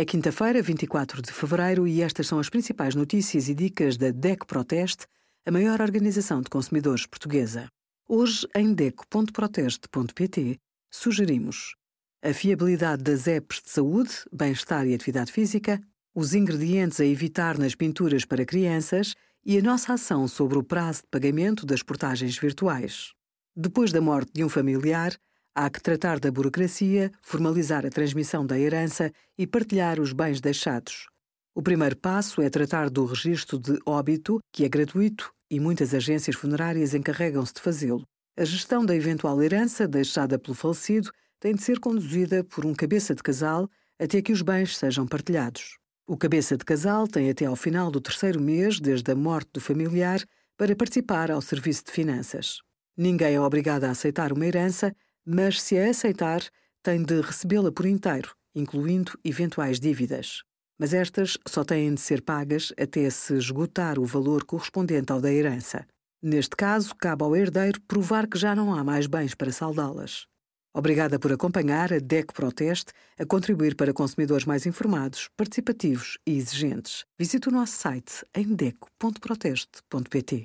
É quinta-feira, 24 de fevereiro, e estas são as principais notícias e dicas da DEC Proteste, a maior organização de consumidores portuguesa. Hoje, em DEC.proteste.pt, sugerimos a fiabilidade das apps de saúde, bem-estar e atividade física, os ingredientes a evitar nas pinturas para crianças e a nossa ação sobre o prazo de pagamento das portagens virtuais. Depois da morte de um familiar, há que tratar da burocracia, formalizar a transmissão da herança e partilhar os bens deixados. O primeiro passo é tratar do registro de óbito, que é gratuito e muitas agências funerárias encarregam-se de fazê-lo. A gestão da eventual herança deixada pelo falecido tem de ser conduzida por um cabeça de casal até que os bens sejam partilhados. O cabeça de casal tem até ao final do terceiro mês desde a morte do familiar para participar ao serviço de finanças. Ninguém é obrigado a aceitar uma herança, mas se a aceitar, tem de recebê-la por inteiro, incluindo eventuais dívidas mas estas só têm de ser pagas até se esgotar o valor correspondente ao da herança. Neste caso, cabe ao herdeiro provar que já não há mais bens para saldá-las. Obrigada por acompanhar a DEC Proteste a contribuir para consumidores mais informados, participativos e exigentes. Visite o nosso site em deco.proteste.pt.